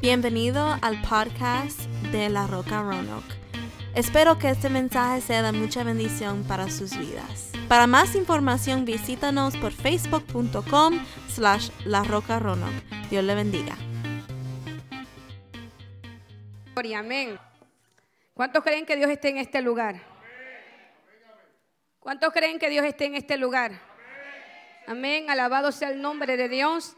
Bienvenido al podcast de La Roca Roanoke. Espero que este mensaje sea de mucha bendición para sus vidas. Para más información visítanos por facebook.com slash La Roca Roanoke. Dios le bendiga. Amén. ¿Cuántos creen que Dios esté en este lugar? ¿Cuántos creen que Dios esté en este lugar? Amén. Alabado sea el nombre de Dios.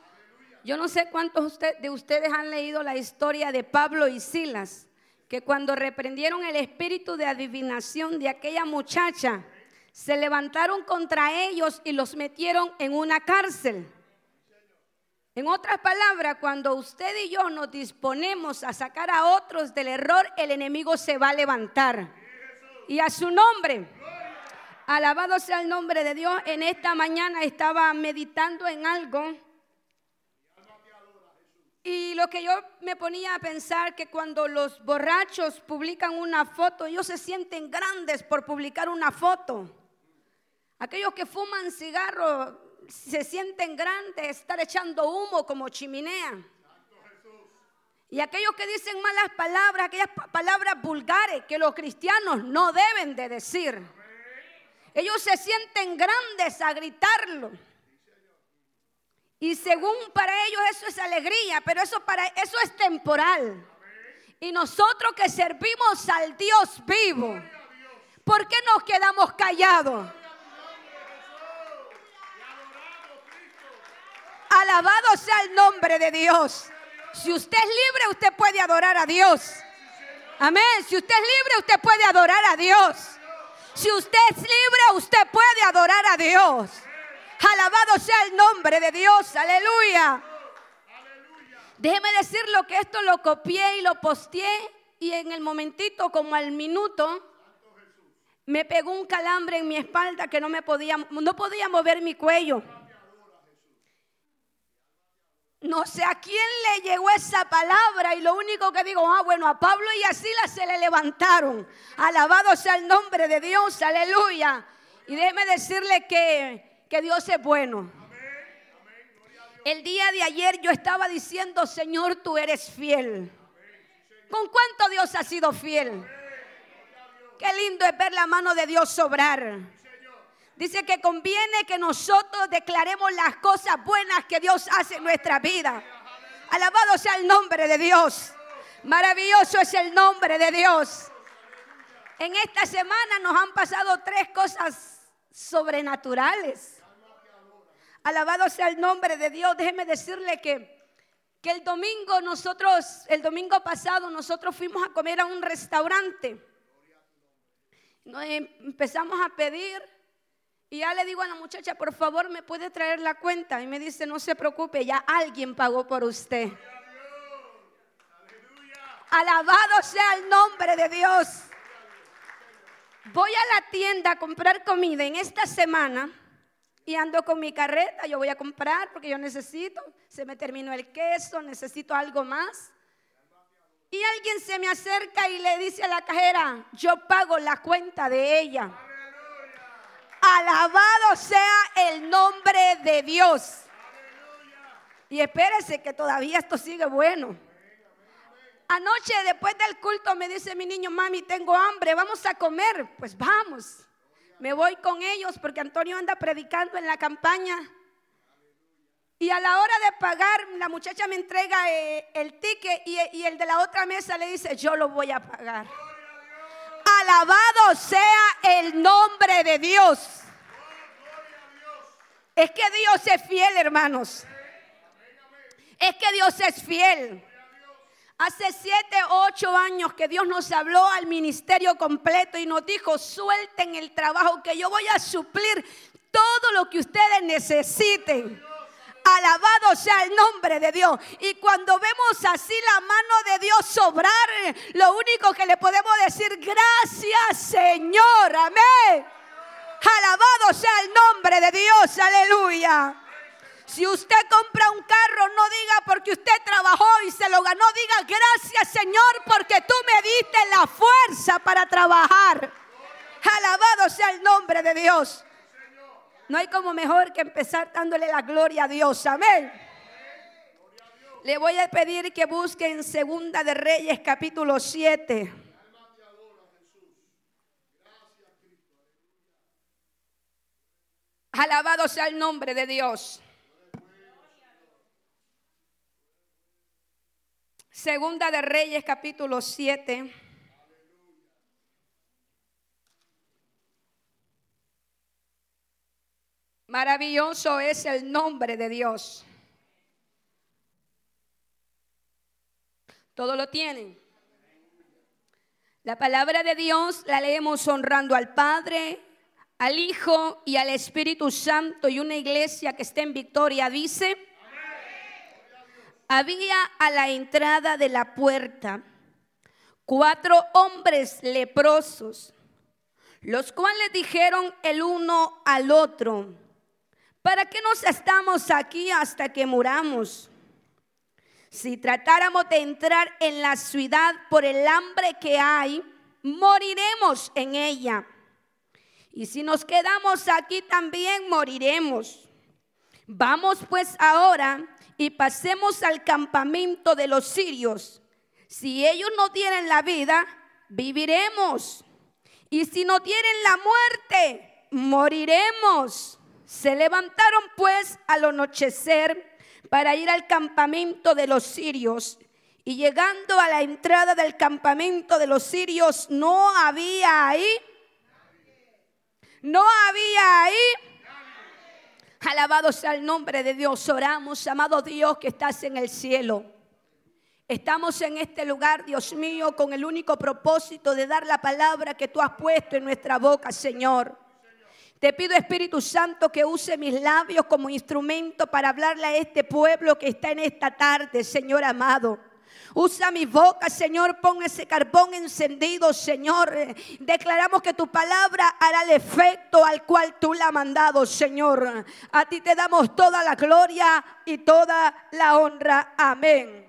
Yo no sé cuántos de ustedes han leído la historia de Pablo y Silas, que cuando reprendieron el espíritu de adivinación de aquella muchacha, se levantaron contra ellos y los metieron en una cárcel. En otras palabras, cuando usted y yo nos disponemos a sacar a otros del error, el enemigo se va a levantar. Y a su nombre, alabado sea el nombre de Dios, en esta mañana estaba meditando en algo y lo que yo me ponía a pensar que cuando los borrachos publican una foto, ellos se sienten grandes por publicar una foto. Aquellos que fuman cigarro se sienten grandes estar echando humo como chimenea. Y aquellos que dicen malas palabras, aquellas palabras vulgares que los cristianos no deben de decir. Ellos se sienten grandes a gritarlo. Y según para ellos eso es alegría, pero eso para eso es temporal. Y nosotros que servimos al Dios vivo, ¿por qué nos quedamos callados? Alabado sea el nombre de Dios. Si usted es libre, usted puede adorar a Dios. Amén. Si usted es libre, usted puede adorar a Dios. Si usted es libre, usted puede adorar a Dios. Alabado sea el nombre de Dios. Aleluya. Déjeme decirlo que esto lo copié y lo posteé y en el momentito, como al minuto, me pegó un calambre en mi espalda que no me podía, no podía mover mi cuello. No sé a quién le llegó esa palabra y lo único que digo, ah, bueno, a Pablo y a Silas se le levantaron. Alabado sea el nombre de Dios, aleluya. Y déjeme decirle que que Dios es bueno. El día de ayer yo estaba diciendo, Señor, tú eres fiel. ¿Con cuánto Dios ha sido fiel? Qué lindo es ver la mano de Dios sobrar. Dice que conviene que nosotros declaremos las cosas buenas que Dios hace en nuestra vida. Alabado sea el nombre de Dios. Maravilloso es el nombre de Dios. En esta semana nos han pasado tres cosas sobrenaturales. Alabado sea el nombre de Dios. Déjeme decirle que, que el domingo nosotros, el domingo pasado nosotros fuimos a comer a un restaurante. Em, empezamos a pedir y ya le digo a la muchacha, por favor, ¿me puede traer la cuenta? Y me dice, no se preocupe, ya alguien pagó por usted. Alabado sea el nombre de Dios. Voy a la tienda a comprar comida en esta semana y ando con mi carreta, yo voy a comprar porque yo necesito, se me terminó el queso, necesito algo más. Y alguien se me acerca y le dice a la cajera, yo pago la cuenta de ella. Alabado sea el nombre de Dios. Y espérese que todavía esto sigue bueno. Anoche después del culto me dice mi niño, mami, tengo hambre, vamos a comer. Pues vamos me voy con ellos porque Antonio anda predicando en la campaña. Y a la hora de pagar, la muchacha me entrega eh, el ticket y, y el de la otra mesa le dice, yo lo voy a pagar. Alabado sea el nombre de Dios. Es que Dios es fiel, hermanos. Es que Dios es fiel. Hace siete, ocho años que Dios nos habló al ministerio completo y nos dijo, suelten el trabajo que yo voy a suplir todo lo que ustedes necesiten. Alabado sea el nombre de Dios. Y cuando vemos así la mano de Dios sobrar, lo único que le podemos decir, gracias Señor, amén. Alabado sea el nombre de Dios, aleluya. Si usted compra un carro, no diga porque usted trabajó y se lo ganó. Diga gracias Señor porque tú me diste la fuerza para trabajar. Alabado sea el nombre de Dios. No hay como mejor que empezar dándole la gloria a Dios. Amén. Le voy a pedir que busquen Segunda de Reyes capítulo 7. Alabado sea el nombre de Dios. Segunda de Reyes capítulo 7. Maravilloso es el nombre de Dios. Todo lo tienen. La palabra de Dios la leemos honrando al Padre, al Hijo y al Espíritu Santo y una iglesia que esté en victoria dice, había a la entrada de la puerta cuatro hombres leprosos, los cuales dijeron el uno al otro, ¿para qué nos estamos aquí hasta que muramos? Si tratáramos de entrar en la ciudad por el hambre que hay, moriremos en ella. Y si nos quedamos aquí también moriremos. Vamos pues ahora y pasemos al campamento de los sirios. Si ellos no tienen la vida, viviremos. Y si no tienen la muerte, moriremos. Se levantaron pues al anochecer para ir al campamento de los sirios. Y llegando a la entrada del campamento de los sirios, no había ahí. No había ahí. Alabado sea el nombre de Dios. Oramos, amado Dios que estás en el cielo. Estamos en este lugar, Dios mío, con el único propósito de dar la palabra que tú has puesto en nuestra boca, Señor. Te pido, Espíritu Santo, que use mis labios como instrumento para hablarle a este pueblo que está en esta tarde, Señor amado. Usa mi boca, Señor. Pon ese carbón encendido, Señor. Declaramos que tu palabra hará el efecto al cual tú la has mandado, Señor. A ti te damos toda la gloria y toda la honra. Amén.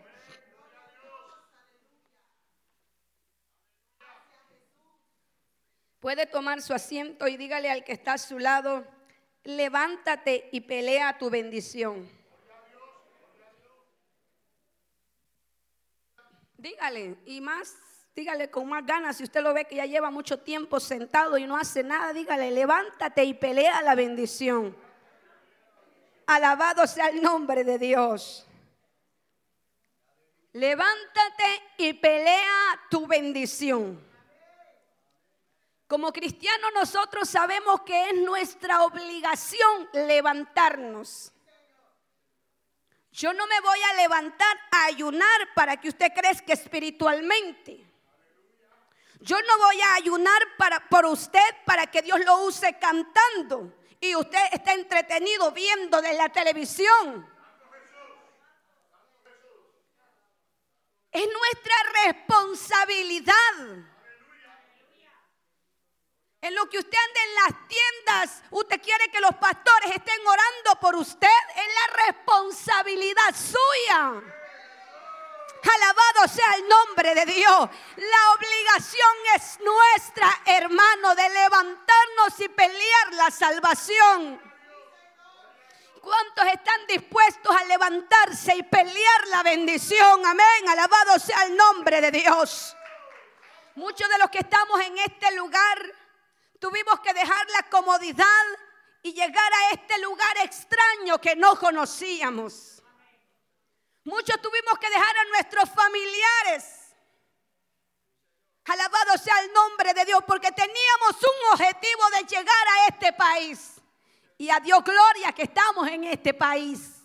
Puede tomar su asiento y dígale al que está a su lado, levántate y pelea tu bendición. Dígale, y más, dígale con más ganas, si usted lo ve que ya lleva mucho tiempo sentado y no hace nada, dígale, levántate y pelea la bendición. Alabado sea el nombre de Dios. Levántate y pelea tu bendición. Como cristianos nosotros sabemos que es nuestra obligación levantarnos. Yo no me voy a levantar a ayunar para que usted crezca espiritualmente. Yo no voy a ayunar para, por usted para que Dios lo use cantando y usted está entretenido viendo de la televisión. Es nuestra responsabilidad en lo que usted anda en las tiendas, usted quiere que los pastores estén orando por usted. Es la responsabilidad suya. Alabado sea el nombre de Dios. La obligación es nuestra, hermano, de levantarnos y pelear la salvación. ¿Cuántos están dispuestos a levantarse y pelear la bendición? Amén. Alabado sea el nombre de Dios. Muchos de los que estamos en este lugar Tuvimos que dejar la comodidad y llegar a este lugar extraño que no conocíamos. Muchos tuvimos que dejar a nuestros familiares. Alabado sea el nombre de Dios, porque teníamos un objetivo de llegar a este país. Y a Dios gloria que estamos en este país.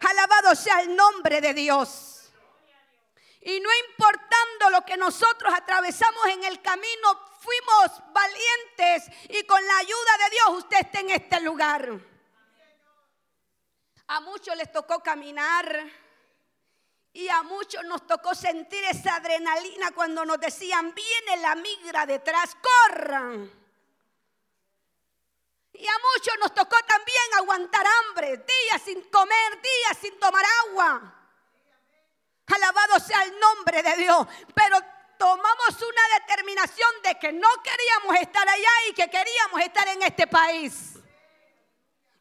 Alabado sea el nombre de Dios. Y no importando lo que nosotros atravesamos en el camino, fuimos valientes y con la ayuda de Dios usted está en este lugar. A muchos les tocó caminar y a muchos nos tocó sentir esa adrenalina cuando nos decían, viene la migra detrás, corran. Y a muchos nos tocó también aguantar hambre, días sin comer, días sin tomar agua. Alabado sea el nombre de Dios. Pero tomamos una determinación de que no queríamos estar allá y que queríamos estar en este país.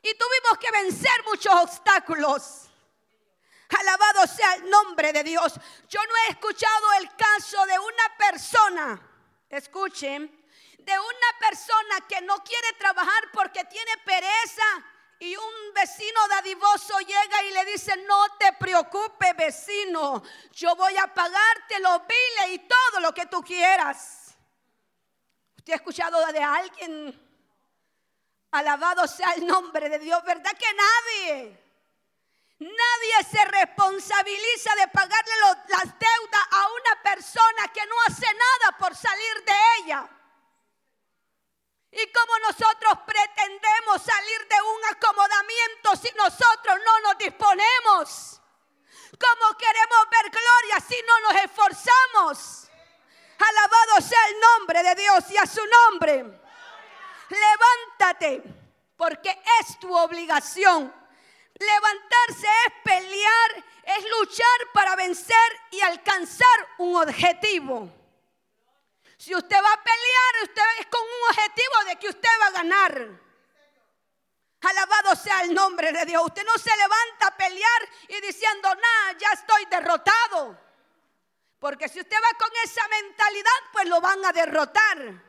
Y tuvimos que vencer muchos obstáculos. Alabado sea el nombre de Dios. Yo no he escuchado el caso de una persona, escuchen, de una persona que no quiere trabajar porque tiene pereza y un vecino dadivoso llega y le dice, no te preocupes vecino, yo voy a pagarte los biles y todo lo que tú quieras. ¿Usted ha escuchado de alguien? Alabado sea el nombre de Dios, ¿verdad que nadie? Nadie se responsabiliza de pagarle las deudas a una persona que no hace nada por salir de ella. Y como nosotros pretendemos salir de un acomodamiento si nosotros no nos disponemos. Como queremos ver gloria si no nos esforzamos. Alabado sea el nombre de Dios y a su nombre. Levántate porque es tu obligación. Levantarse es pelear, es luchar para vencer y alcanzar un objetivo. Si usted va a pelear, usted es con un objetivo de que usted va a ganar. Alabado sea el nombre de Dios. Usted no se levanta a pelear y diciendo, nada, ya estoy derrotado. Porque si usted va con esa mentalidad, pues lo van a derrotar.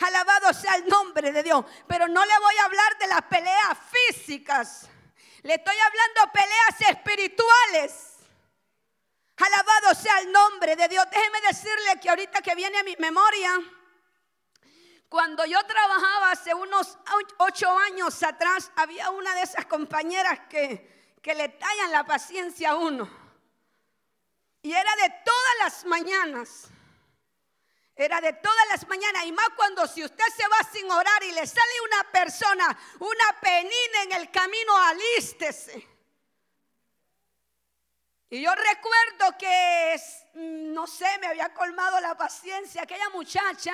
Alabado sea el nombre de Dios. Pero no le voy a hablar de las peleas físicas. Le estoy hablando de peleas espirituales. Alabado sea el nombre de Dios. Déjeme decirle que ahorita que viene a mi memoria, cuando yo trabajaba hace unos ocho años atrás, había una de esas compañeras que, que le tallan la paciencia a uno. Y era de todas las mañanas. Era de todas las mañanas y más cuando si usted se va sin orar y le sale una persona, una penina en el camino, alístese. Y yo recuerdo que, no sé, me había colmado la paciencia aquella muchacha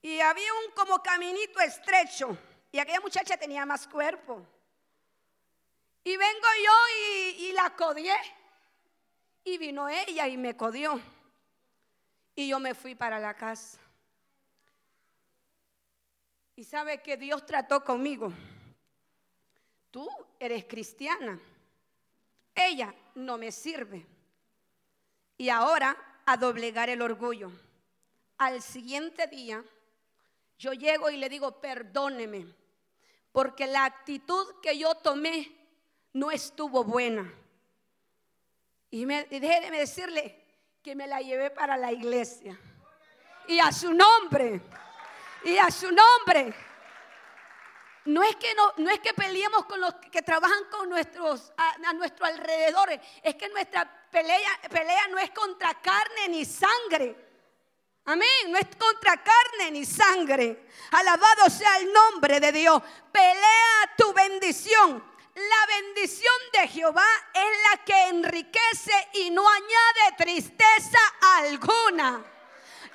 y había un como caminito estrecho y aquella muchacha tenía más cuerpo. Y vengo yo y, y la codié. Y vino ella y me codió. Y yo me fui para la casa. Y sabe que Dios trató conmigo. Tú eres cristiana ella no me sirve. Y ahora a doblegar el orgullo. Al siguiente día, yo llego y le digo, perdóneme, porque la actitud que yo tomé no estuvo buena. Y, me, déjeme decirle que me la llevé para la iglesia. Y a su nombre, y a su nombre no es que no, no es que peleemos con los que trabajan con nuestros a, nuestro es que nuestra pelea, pelea no es contra carne ni sangre. Amén, no es contra carne ni sangre. Alabado sea el nombre de Dios. Pelea tu bendición. La bendición de Jehová es la que enriquece y no añade tristeza alguna.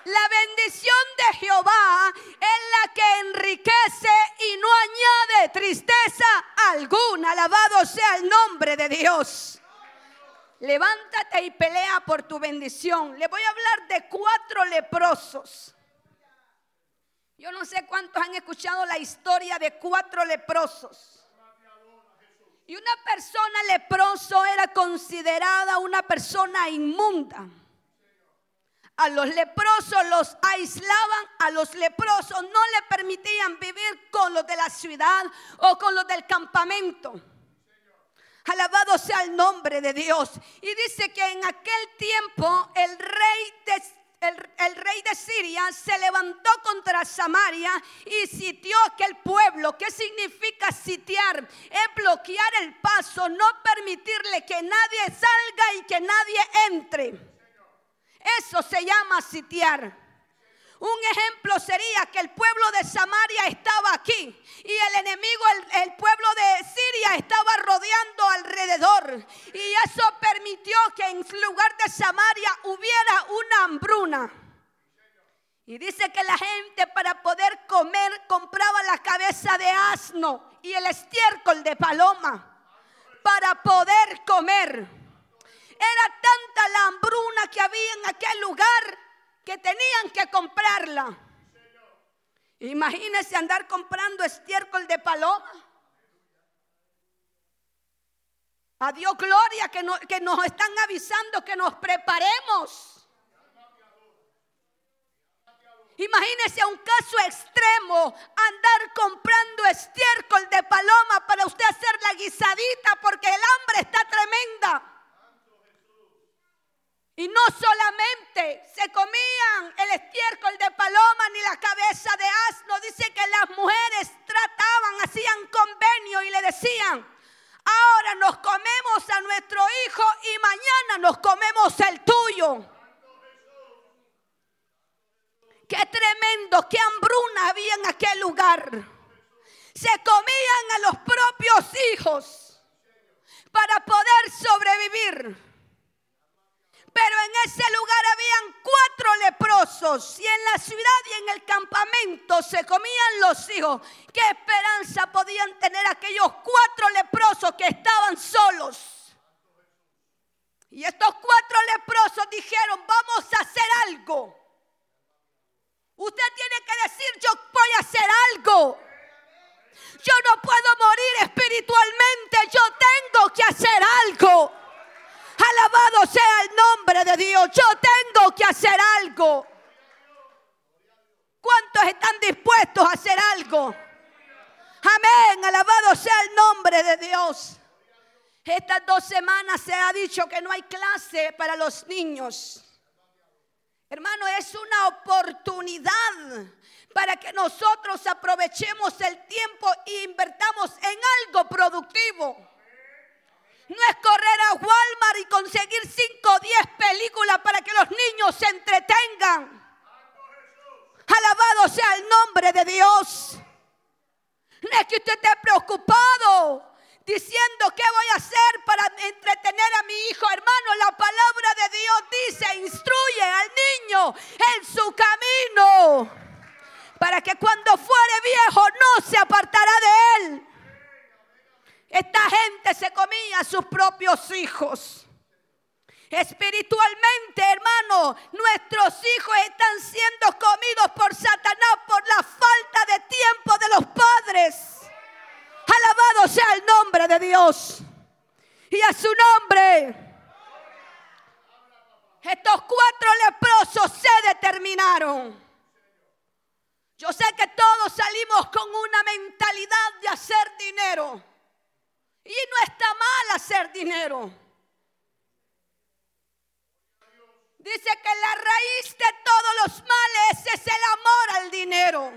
La bendición de Jehová es la que enriquece y no añade tristeza alguna. Alabado sea el nombre de Dios. Levántate y pelea por tu bendición. Le voy a hablar de cuatro leprosos. Yo no sé cuántos han escuchado la historia de cuatro leprosos. Y una persona leproso era considerada una persona inmunda. A los leprosos los aislaban, a los leprosos no le permitían vivir con los de la ciudad o con los del campamento. Alabado sea el nombre de Dios. Y dice que en aquel tiempo el rey de, el, rey de Siria se levantó contra Samaria y sitió aquel pueblo. ¿Qué significa sitiar? Es bloquear el paso, no permitirle que nadie salga y que nadie entre. Eso se llama sitiar. Un ejemplo sería que el pueblo de Samaria estaba aquí y el enemigo, el, pueblo de Siria, estaba rodeando alrededor. Y eso permitió que en lugar de Samaria hubiera una hambruna. Y dice que la gente para poder comer compraba la cabeza de asno y el estiércol de paloma para poder comer. Era tanta la hambruna que había en aquel lugar que tenían que comprarla. Imagínense andar comprando estiércol de paloma. A Dios gloria que, que nos están avisando que nos preparemos. Imagínese un caso extremo, andar comprando estiércol de paloma para usted hacer la guisadita porque el hambre está tremenda. Y no solamente se comían el estiércol de paloma ni la cabeza de asno, dice que las mujeres trataban, hacían convenio y le decían, ahora nos comemos a nuestro hijo y mañana nos comemos el tuyo. Qué tremendo, qué hambruna había en aquel lugar. Se comían a los propios hijos para poder sobrevivir. Pero en ese lugar habían cuatro leprosos y en la ciudad y en el campamento se comían los hijos. ¿Qué esperanza podían tener aquellos cuatro leprosos que estaban solos? Y estos cuatro leprosos dijeron, vamos a hacer algo. Usted tiene que decir, yo voy a hacer algo. Yo no puedo morir espiritualmente, yo tengo que hacer algo. Alabado sea el nombre de Dios, yo tengo que hacer algo. ¿Cuántos están dispuestos a hacer algo? Amén, alabado sea el nombre de Dios. Estas dos semanas se ha dicho que no hay clase para los niños. Hermano, es una oportunidad para que nosotros aprovechemos el tiempo e invertamos en algo productivo. No es correr a Walmart y conseguir 5 o 10 películas para que los niños se entretengan. Alabado sea el nombre de Dios. No es que usted esté preocupado diciendo qué voy a hacer para entretener a mi hijo. Hermano, la palabra de Dios dice, instruye al niño en su camino, para que cuando fuere viejo no se apartará de él. Esta gente se comía a sus propios hijos. Espiritualmente, hermano, nuestros hijos están siendo comidos por Satanás por la falta de tiempo de los padres. Alabado sea el nombre de Dios. Y a su nombre. Estos cuatro leprosos se determinaron. Yo sé que todos salimos con una mentalidad de hacer dinero. Y no está mal hacer dinero. Dice que la raíz de todos los males es el amor al dinero.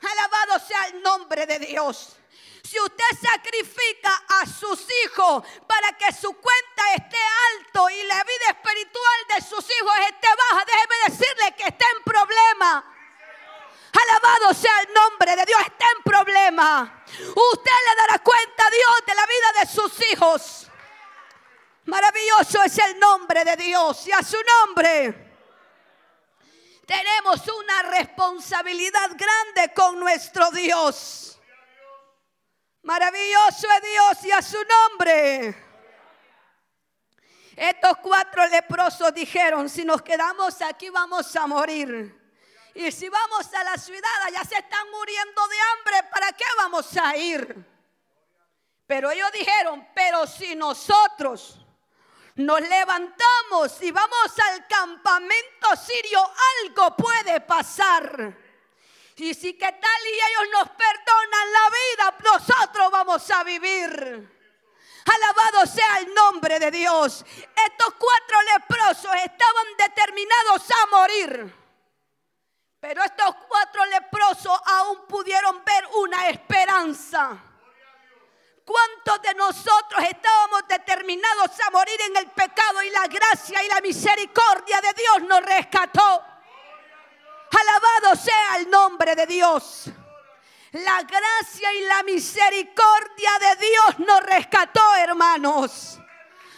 Alabado sea el nombre de Dios. Si usted sacrifica a sus hijos para que su cuenta esté alto y la vida espiritual de sus hijos esté baja, déjeme decirle que está en problema. Sea el nombre de Dios, está en problema. Usted le dará cuenta a Dios de la vida de sus hijos. Maravilloso es el nombre de Dios y a su nombre tenemos una responsabilidad grande con nuestro Dios. Maravilloso es Dios y a su nombre. Estos cuatro leprosos dijeron, si nos quedamos aquí vamos a morir. Y si vamos a la ciudad, allá se están muriendo de hambre, ¿para qué vamos a ir? Pero ellos dijeron, pero si nosotros nos levantamos y vamos al campamento sirio, algo puede pasar. Y si que tal y ellos nos perdonan la vida, nosotros vamos a vivir. Alabado sea el nombre de Dios. Estos cuatro leprosos estaban determinados a morir. Pero estos cuatro leprosos aún pudieron ver una esperanza. ¿Cuántos de nosotros estábamos determinados a morir en el pecado y la gracia y la misericordia de Dios nos rescató? Alabado sea el nombre de Dios. La gracia y la misericordia de Dios nos rescató, hermanos.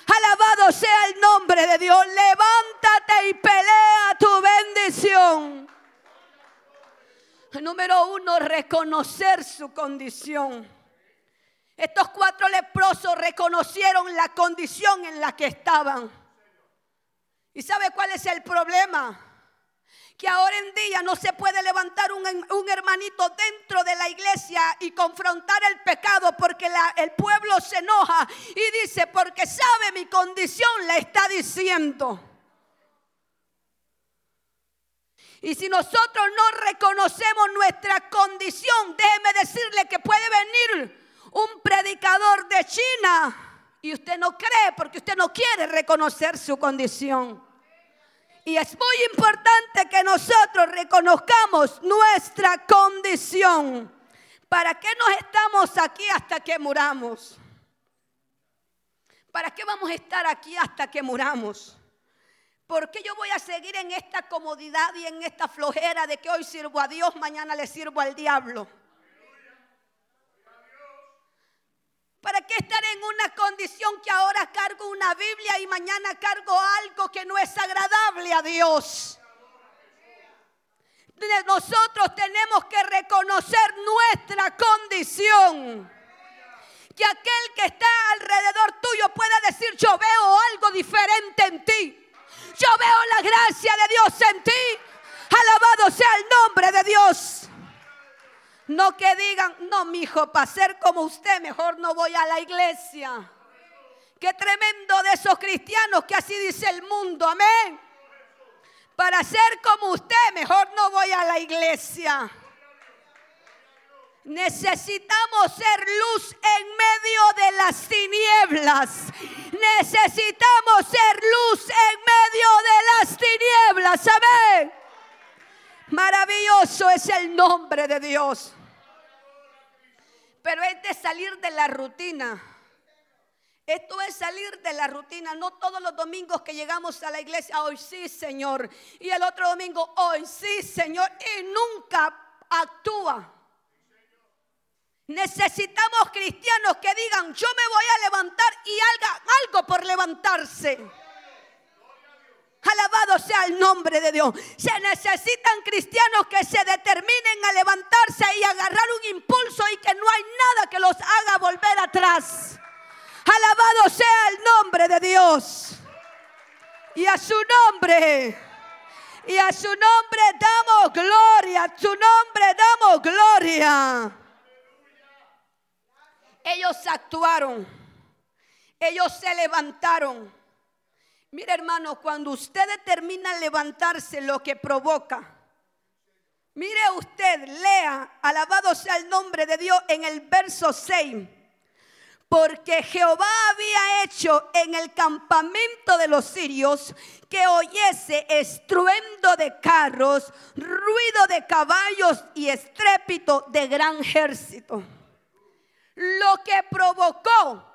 Alabado sea el nombre de Dios. Levántate y pelea tu bendición. Número uno, reconocer su condición. Estos cuatro leprosos reconocieron la condición en la que estaban. ¿Y sabe cuál es el problema? que ahora en día no se puede levantar un, hermanito dentro de la iglesia y confrontar el pecado porque el pueblo se enoja y dice, porque sabe mi condición, le está diciendo. Y si nosotros no reconocemos nuestra condición, déjeme decirle que puede venir un predicador de China y usted no cree porque usted no quiere reconocer su condición. Y es muy importante que nosotros reconozcamos nuestra condición. ¿Para qué nos estamos aquí hasta que muramos? ¿Para qué vamos a estar aquí hasta que muramos? ¿Por qué yo voy a seguir en esta comodidad y en esta flojera de que hoy sirvo a Dios, mañana le sirvo al diablo? ¿Para qué estar en una condición que ahora cargo una Biblia y mañana cargo algo que no es agradable a Dios? Nosotros tenemos que reconocer nuestra condición. Que aquel que está alrededor tuyo pueda decir, yo veo algo diferente en ti. Yo veo la gracia de Dios en ti. Alabado sea el nombre de Dios. No que digan, no, mi hijo, para ser como usted, mejor no voy a la iglesia. Qué tremendo de esos cristianos que así dice el mundo, amén. Para ser como usted, mejor no voy a la iglesia. Necesitamos ser luz en medio de las tinieblas. Necesitamos ser luz en medio de las tinieblas. Amén. Maravilloso es el nombre de Dios. Pero es de salir de la rutina. Esto es salir de la rutina. No todos los domingos que llegamos a la iglesia, hoy sí, Señor. Y el otro domingo, hoy sí, Señor. Y nunca actúa. Necesitamos cristianos que digan, yo me voy a levantar y haga algo por levantarse. Alabado sea el nombre de Dios. Se necesitan cristianos que se determinen a levantarse y agarrar un impulso y que no hay nada que los haga volver atrás. Alabado sea el nombre de Dios. Y a su nombre. Y a su nombre damos gloria. A su nombre damos gloria. Ellos actuaron. Ellos se levantaron. Mire hermano, cuando usted determina levantarse, lo que provoca. Mire usted, lea, alabado sea el nombre de Dios en el verso 6. Porque Jehová había hecho en el campamento de los sirios que oyese estruendo de carros, ruido de caballos y estrépito de gran ejército. Lo que provocó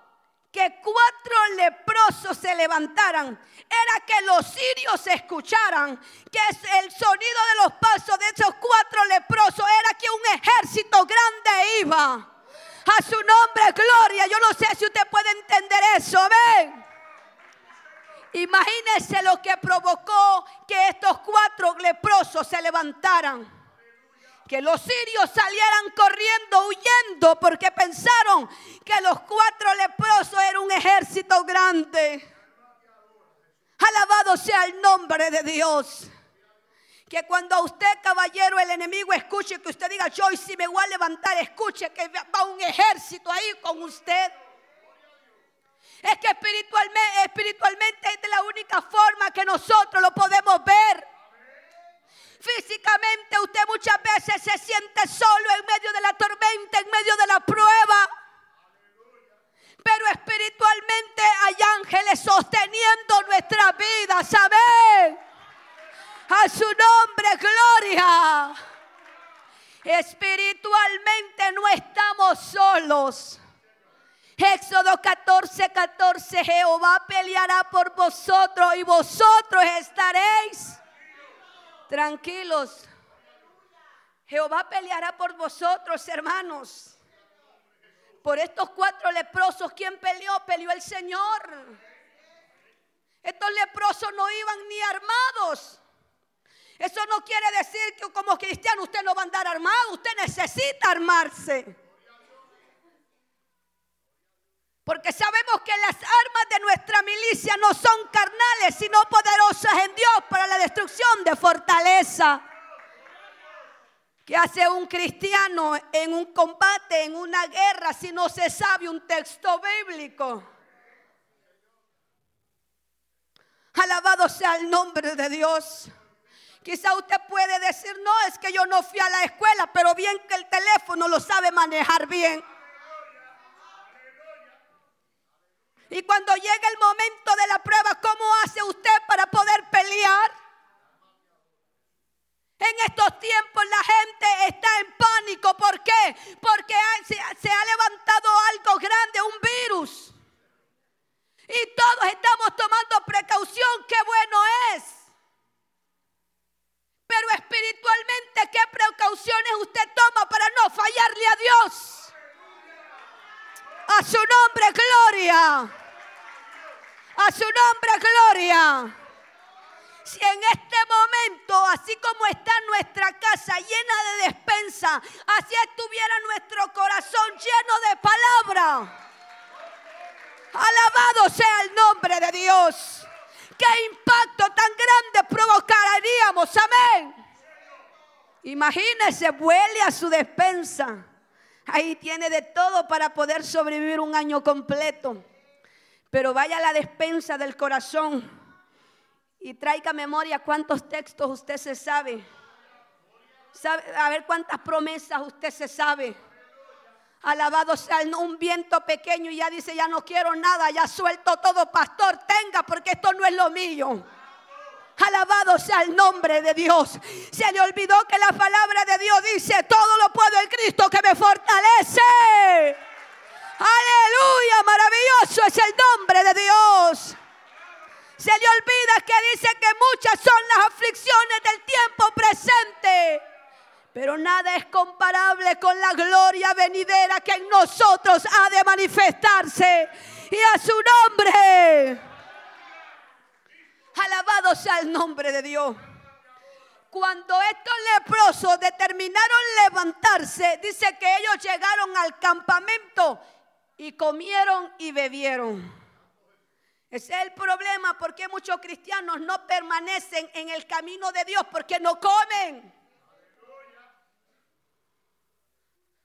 que cuatro leprosos se levantaran era que los sirios escucharan que el sonido de los pasos de esos cuatro leprosos era que un ejército grande iba. A su nombre, gloria. Yo no sé si usted puede entender eso. Amén. Imagínese lo que provocó que estos cuatro leprosos se levantaran. Que los sirios salieran corriendo, huyendo, porque pensaron que los cuatro leprosos eran un ejército grande. Alabado sea el nombre de Dios. Que cuando usted, caballero, el enemigo escuche que usted diga, yo hoy si me voy a levantar, escuche que va un ejército ahí con usted. Es que espiritualmente, espiritualmente es de la única forma que nosotros lo podemos ver. Físicamente usted muchas veces se siente solo en medio de la tormenta, en medio de la prueba. Pero espiritualmente hay ángeles sosteniendo nuestra vida, ¿saben? A su nombre, gloria. Espiritualmente no estamos solos. Éxodo 14, 14, Jehová peleará por vosotros y vosotros estaréis tranquilos. Jehová peleará por vosotros, hermanos. Por estos cuatro leprosos, ¿quién peleó? Peleó el Señor. Estos leprosos no iban ni armados. Eso no quiere decir que como cristiano usted no va a andar armado, usted necesita armarse. Porque sabemos que las armas de nuestra milicia no son carnales, sino poderosas en Dios para la destrucción de fortaleza. ¿Qué hace un cristiano en un combate, en una guerra, si no se sabe un texto bíblico? Alabado sea el nombre de Dios. Quizá usted puede decir, no, es que yo no fui a la escuela, pero bien que el teléfono lo sabe manejar bien. Y cuando llega el momento de la prueba, ¿cómo hace usted para poder pelear? En estos tiempos la gente está en pánico. ¿Por qué? Porque se ha levantado algo grande, un virus. Y todos estamos tomando precaución. ¡Qué bueno es! Pero espiritualmente, ¿qué precauciones usted toma para no fallarle a Dios? A su nombre, gloria. A su nombre, gloria. Si en este momento, así como está nuestra casa llena de despensa, así estuviera nuestro corazón lleno de palabra. Alabado sea el nombre de Dios. ¿Qué impacto tan grande provocaríamos? Amén. Imagínese, vuele a su despensa. Ahí tiene de todo para poder sobrevivir un año completo. Pero vaya a la despensa del corazón y traiga memoria cuántos textos usted se sabe. a ver cuántas promesas usted se sabe. Alabado sea un viento pequeño y ya dice, ya no quiero nada, ya suelto todo, pastor, tenga porque esto no es lo mío. Alabado sea el nombre de Dios. Se le olvidó que la palabra de Dios dice, todo lo puedo en Cristo que me fortalece. Aleluya, maravilloso es el nombre de Dios. Se le olvida que dice que muchas son las aflicciones del tiempo presente. Pero nada es comparable con la gloria venidera que en nosotros ha de manifestarse. Y a su nombre. Alabado sea el nombre de Dios. Cuando estos leprosos determinaron levantarse, dice que ellos llegaron al campamento y comieron y bebieron. Ese es el problema, porque muchos cristianos no permanecen en el camino de Dios porque no comen.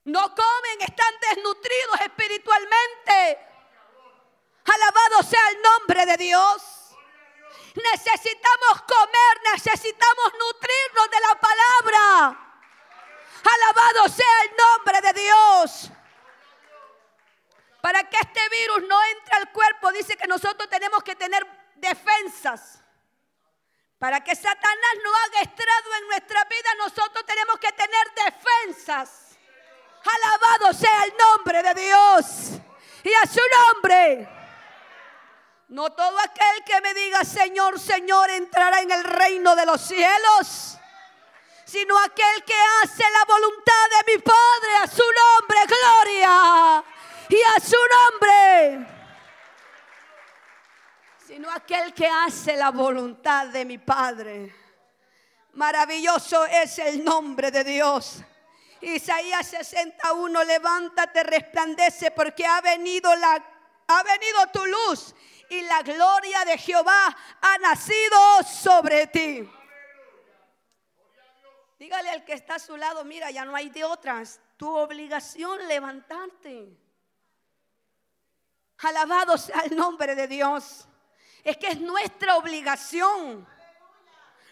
No comen, están desnutridos espiritualmente. Alabado sea el nombre de Dios. Necesitamos comer, necesitamos nutrirnos de la palabra. Alabado sea el nombre de Dios. Para que este virus no entre al cuerpo, dice que nosotros tenemos que tener defensas. Para que Satanás no haga estrado en nuestra vida, nosotros tenemos que tener defensas. Alabado sea el nombre de Dios. Y a su nombre. No todo aquel que me diga Señor, Señor entrará en el reino de los cielos, sino aquel que hace la voluntad de mi Padre a su nombre, gloria, y a su nombre. Sino aquel que hace la voluntad de mi Padre. Maravilloso es el nombre de Dios. Isaías 61, levántate, resplandece, porque ha venido la ha venido tu luz y la gloria de Jehová ha nacido sobre ti. Dígale al que está a su lado, mira, ya no hay de otras. Tu obligación levantarte. Alabado sea el nombre de Dios. Es que es nuestra obligación.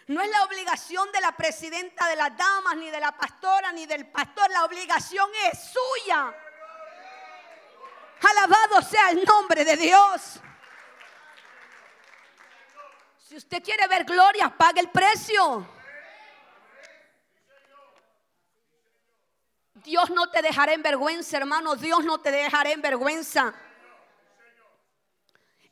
No es la obligación de la presidenta de las damas, ni de la pastora, ni del pastor. La obligación es suya. Alabado sea el nombre de Dios. Si usted quiere ver gloria, pague el precio. Dios no te dejará en vergüenza, hermano. Dios no te dejará en vergüenza.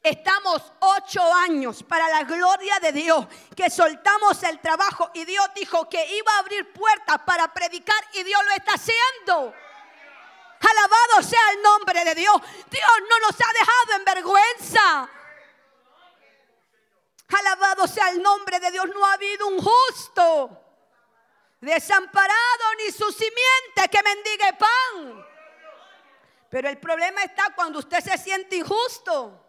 Estamos ocho años para la gloria de Dios, que soltamos el trabajo y Dios dijo que iba a abrir puertas para predicar y Dios lo está haciendo. Alabado sea el nombre de Dios. Dios no nos ha dejado en vergüenza. Alabado sea el nombre de Dios. No ha habido un justo desamparado ni su simiente que mendigue pan. Pero el problema está cuando usted se siente injusto.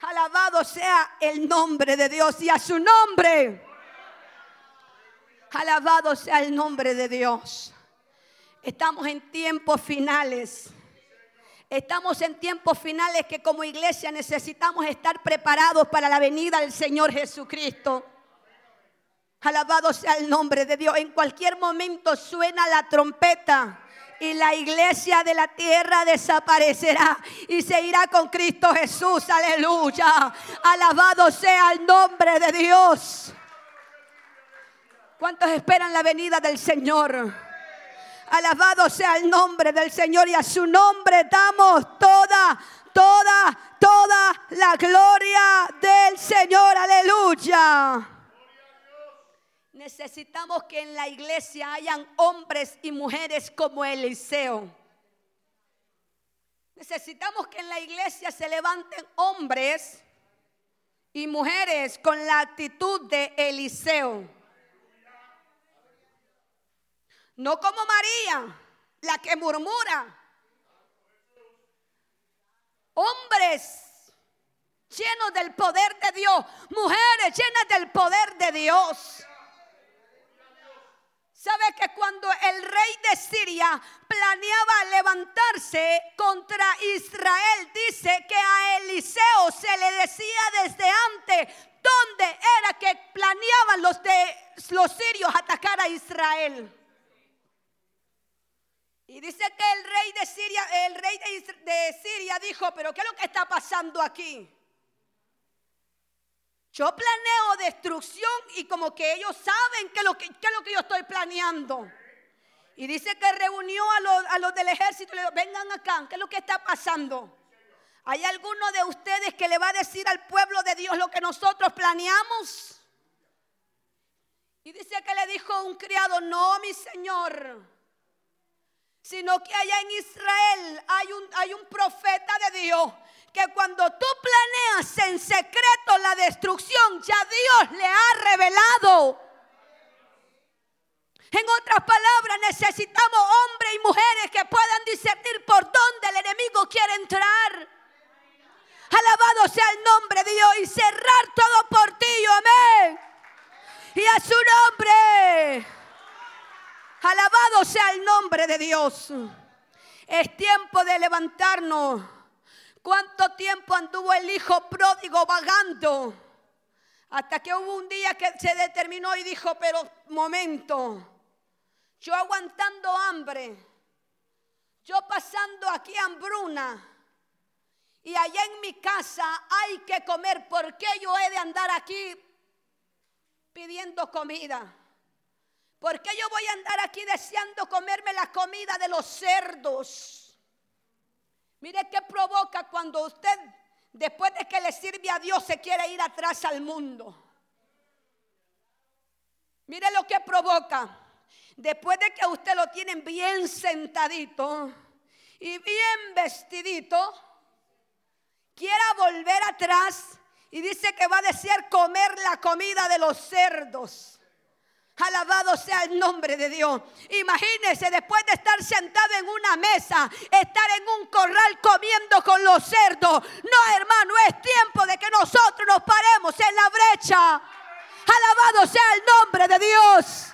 Alabado sea el nombre de Dios y a su nombre. Alabado sea el nombre de Dios. Estamos en tiempos finales. Estamos en tiempos finales que como iglesia necesitamos estar preparados para la venida del Señor Jesucristo. Alabado sea el nombre de Dios. En cualquier momento suena la trompeta y la iglesia de la tierra desaparecerá y se irá con Cristo Jesús. Aleluya. Alabado sea el nombre de Dios. ¿Cuántos esperan la venida del Señor? Alabado sea el nombre del Señor y a su nombre damos toda, toda, toda la gloria del Señor. Aleluya. Necesitamos que en la iglesia hayan hombres y mujeres como Eliseo. Necesitamos que en la iglesia se levanten hombres y mujeres con la actitud de Eliseo. No como María, la que murmura. Hombres llenos del poder de Dios, mujeres llenas del poder de Dios. ¿Sabe que cuando el rey de Siria planeaba levantarse contra Israel, dice que a Eliseo se le decía desde antes dónde era que planeaban los, de, los sirios atacar a Israel? Y dice que el rey de Siria, el rey de, de Siria dijo, pero ¿qué es lo que está pasando aquí? Yo planeo destrucción y como que ellos saben qué es lo que, es lo que yo estoy planeando. Y dice que reunió a los, a los del ejército y le dijo, vengan acá, ¿qué es lo que está pasando? ¿Hay alguno de ustedes que le va a decir al pueblo de Dios lo que nosotros planeamos? Y dice que le dijo un criado, no, mi señor, sino que allá en Israel hay un, hay un profeta de Dios que cuando tú planeas en secreto la destrucción, ya Dios le ha revelado. En otras palabras, necesitamos hombres y mujeres que puedan discernir por dónde el enemigo quiere entrar. Alabado sea el nombre de Dios y cerrar todo por ti, amén. Y a su nombre. Alabado sea el nombre de Dios. Es tiempo de levantarnos ¿Cuánto tiempo anduvo el hijo pródigo vagando? Hasta que hubo un día que se determinó y dijo, pero momento, yo aguantando hambre, yo pasando aquí hambruna, y allá en mi casa hay que comer, ¿por qué yo he de andar aquí pidiendo comida? ¿Por qué yo voy a andar aquí deseando comerme la comida de los cerdos? Mire qué provoca cuando usted, después de que le sirve a Dios, se quiere ir atrás al mundo. Mire lo que provoca. Después de que usted lo tienen bien sentadito y bien vestidito, quiera volver atrás y dice que va a desear comer la comida de los cerdos. Alabado sea el nombre de Dios. Imagínese después de estar sentado en una mesa, estar en un corral comiendo con los cerdos. No, hermano, es tiempo de que nosotros nos paremos en la brecha. Alabado sea el nombre de Dios.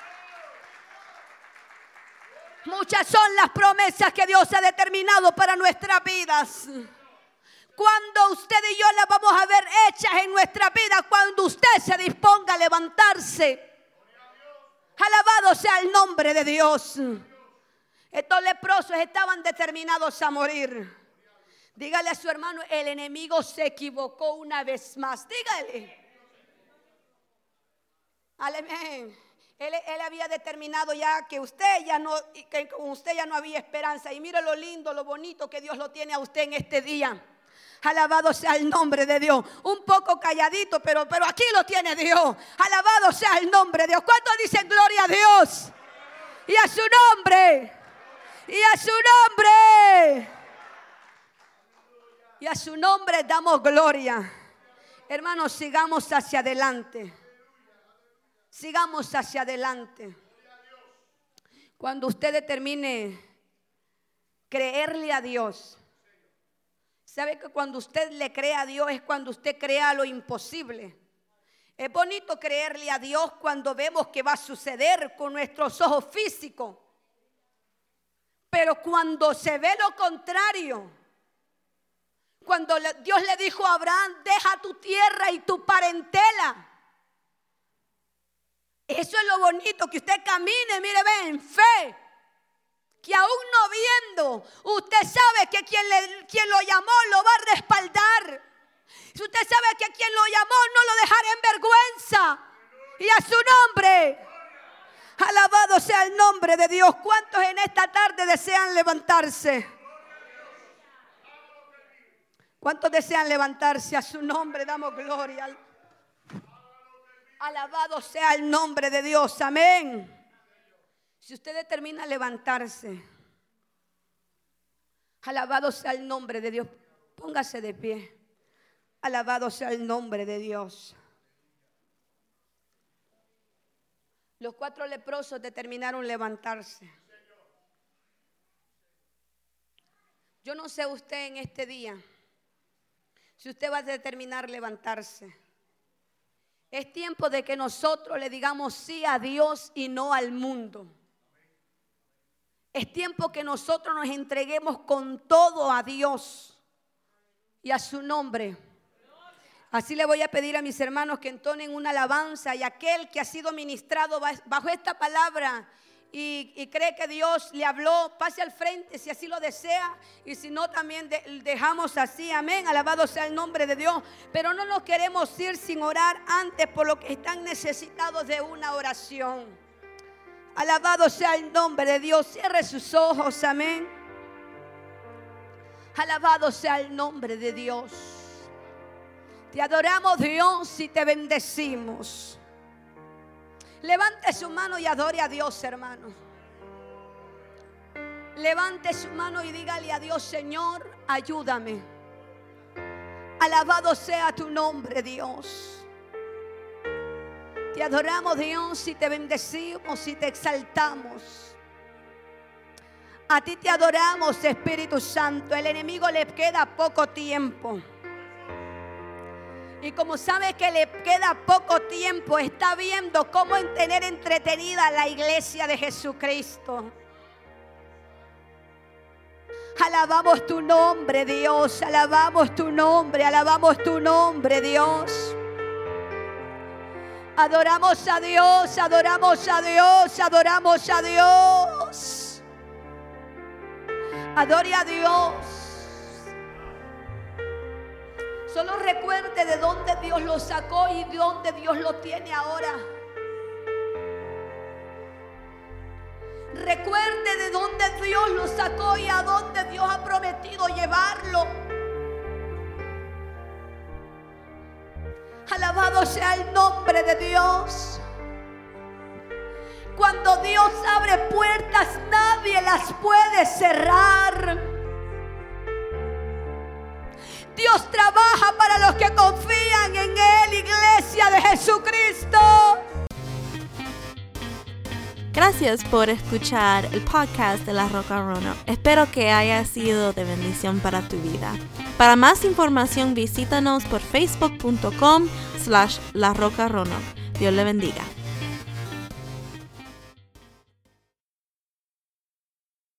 Muchas son las promesas que Dios ha determinado para nuestras vidas. Cuando usted y yo las vamos a ver hechas en nuestra vida, cuando usted se disponga a levantarse Alabado sea el nombre de Dios. Estos leprosos estaban determinados a morir. Dígale a su hermano, el enemigo se equivocó una vez más. Dígale. Amén. Él, él, había determinado ya que usted ya no, que con usted ya no había esperanza. Y mire lo lindo, lo bonito que Dios lo tiene a usted en este día. Alabado sea el nombre de Dios. Un poco calladito, pero, pero aquí lo tiene Dios. Alabado sea el nombre de Dios. ¿Cuántos dicen gloria a Dios? Y a su nombre. Y a su nombre. Y a su nombre damos gloria. Hermanos, sigamos hacia adelante. Sigamos hacia adelante. Cuando usted determine creerle a Dios ¿Sabe que cuando usted le cree a Dios es cuando usted crea lo imposible? Es bonito creerle a Dios cuando vemos que va a suceder con nuestros ojos físicos. Pero cuando se ve lo contrario, cuando Dios le dijo a Abraham, deja tu tierra y tu parentela. Eso es lo bonito, que usted camine, mire, ve, en fe. Que aún no viendo, usted sabe que quien, quien lo llamó lo va a respaldar. Usted sabe que quien lo llamó no lo dejará en vergüenza. Y a su nombre. Alabado sea el nombre de Dios. ¿Cuántos en esta tarde desean levantarse? ¿Cuántos desean levantarse a su nombre? Damos gloria. Alabado sea el nombre de Dios. Amén. Si usted determina levantarse, alabado sea el nombre de Dios. Póngase de pie. Alabado sea el nombre de Dios. Los cuatro leprosos determinaron levantarse. Yo no sé usted en este día si usted va a determinar levantarse. Es tiempo de que nosotros le digamos sí a Dios y no al mundo. Es tiempo que nosotros nos entreguemos con todo a Dios y a su nombre. Así le voy a pedir a mis hermanos que entonen una alabanza y aquel que ha sido ministrado bajo esta palabra y, cree que Dios le habló, pase al frente si así lo desea y si no también dejamos así, amén, alabado sea el nombre de Dios, pero no nos queremos ir sin orar antes por lo que están necesitados de una oración. Alabado sea el nombre de Dios, cierre sus ojos, amén. Alabado sea el nombre de Dios. Te adoramos Dios y te bendecimos. Levante su mano y adore a Dios, hermano. Levante su mano y dígale a Dios, Señor, ayúdame. Alabado sea tu nombre, Dios. Te adoramos, Dios, y te bendecimos y te exaltamos. A ti te adoramos, Espíritu Santo. El enemigo le queda poco tiempo. Y como sabe que le queda poco tiempo, está viendo cómo tener entretenida la iglesia de Jesucristo. Alabamos tu nombre, Dios. Alabamos tu nombre. Alabamos tu nombre, Dios. Adoramos a Dios, adoramos a Dios, adoramos a Dios. Adore a Dios. Solo recuerde de dónde Dios lo sacó y de dónde Dios lo tiene ahora. Recuerde de dónde Dios lo sacó y a dónde Dios ha prometido llevarlo. Alabado sea el nombre de Dios. Cuando Dios abre puertas, nadie las puede cerrar. Dios trabaja para los que confían en Él, iglesia de Jesucristo. Gracias por escuchar el podcast de La Roca Rono. Espero que haya sido de bendición para tu vida. Para más información visítanos por facebook.com slash La Roca Rono. Dios le bendiga.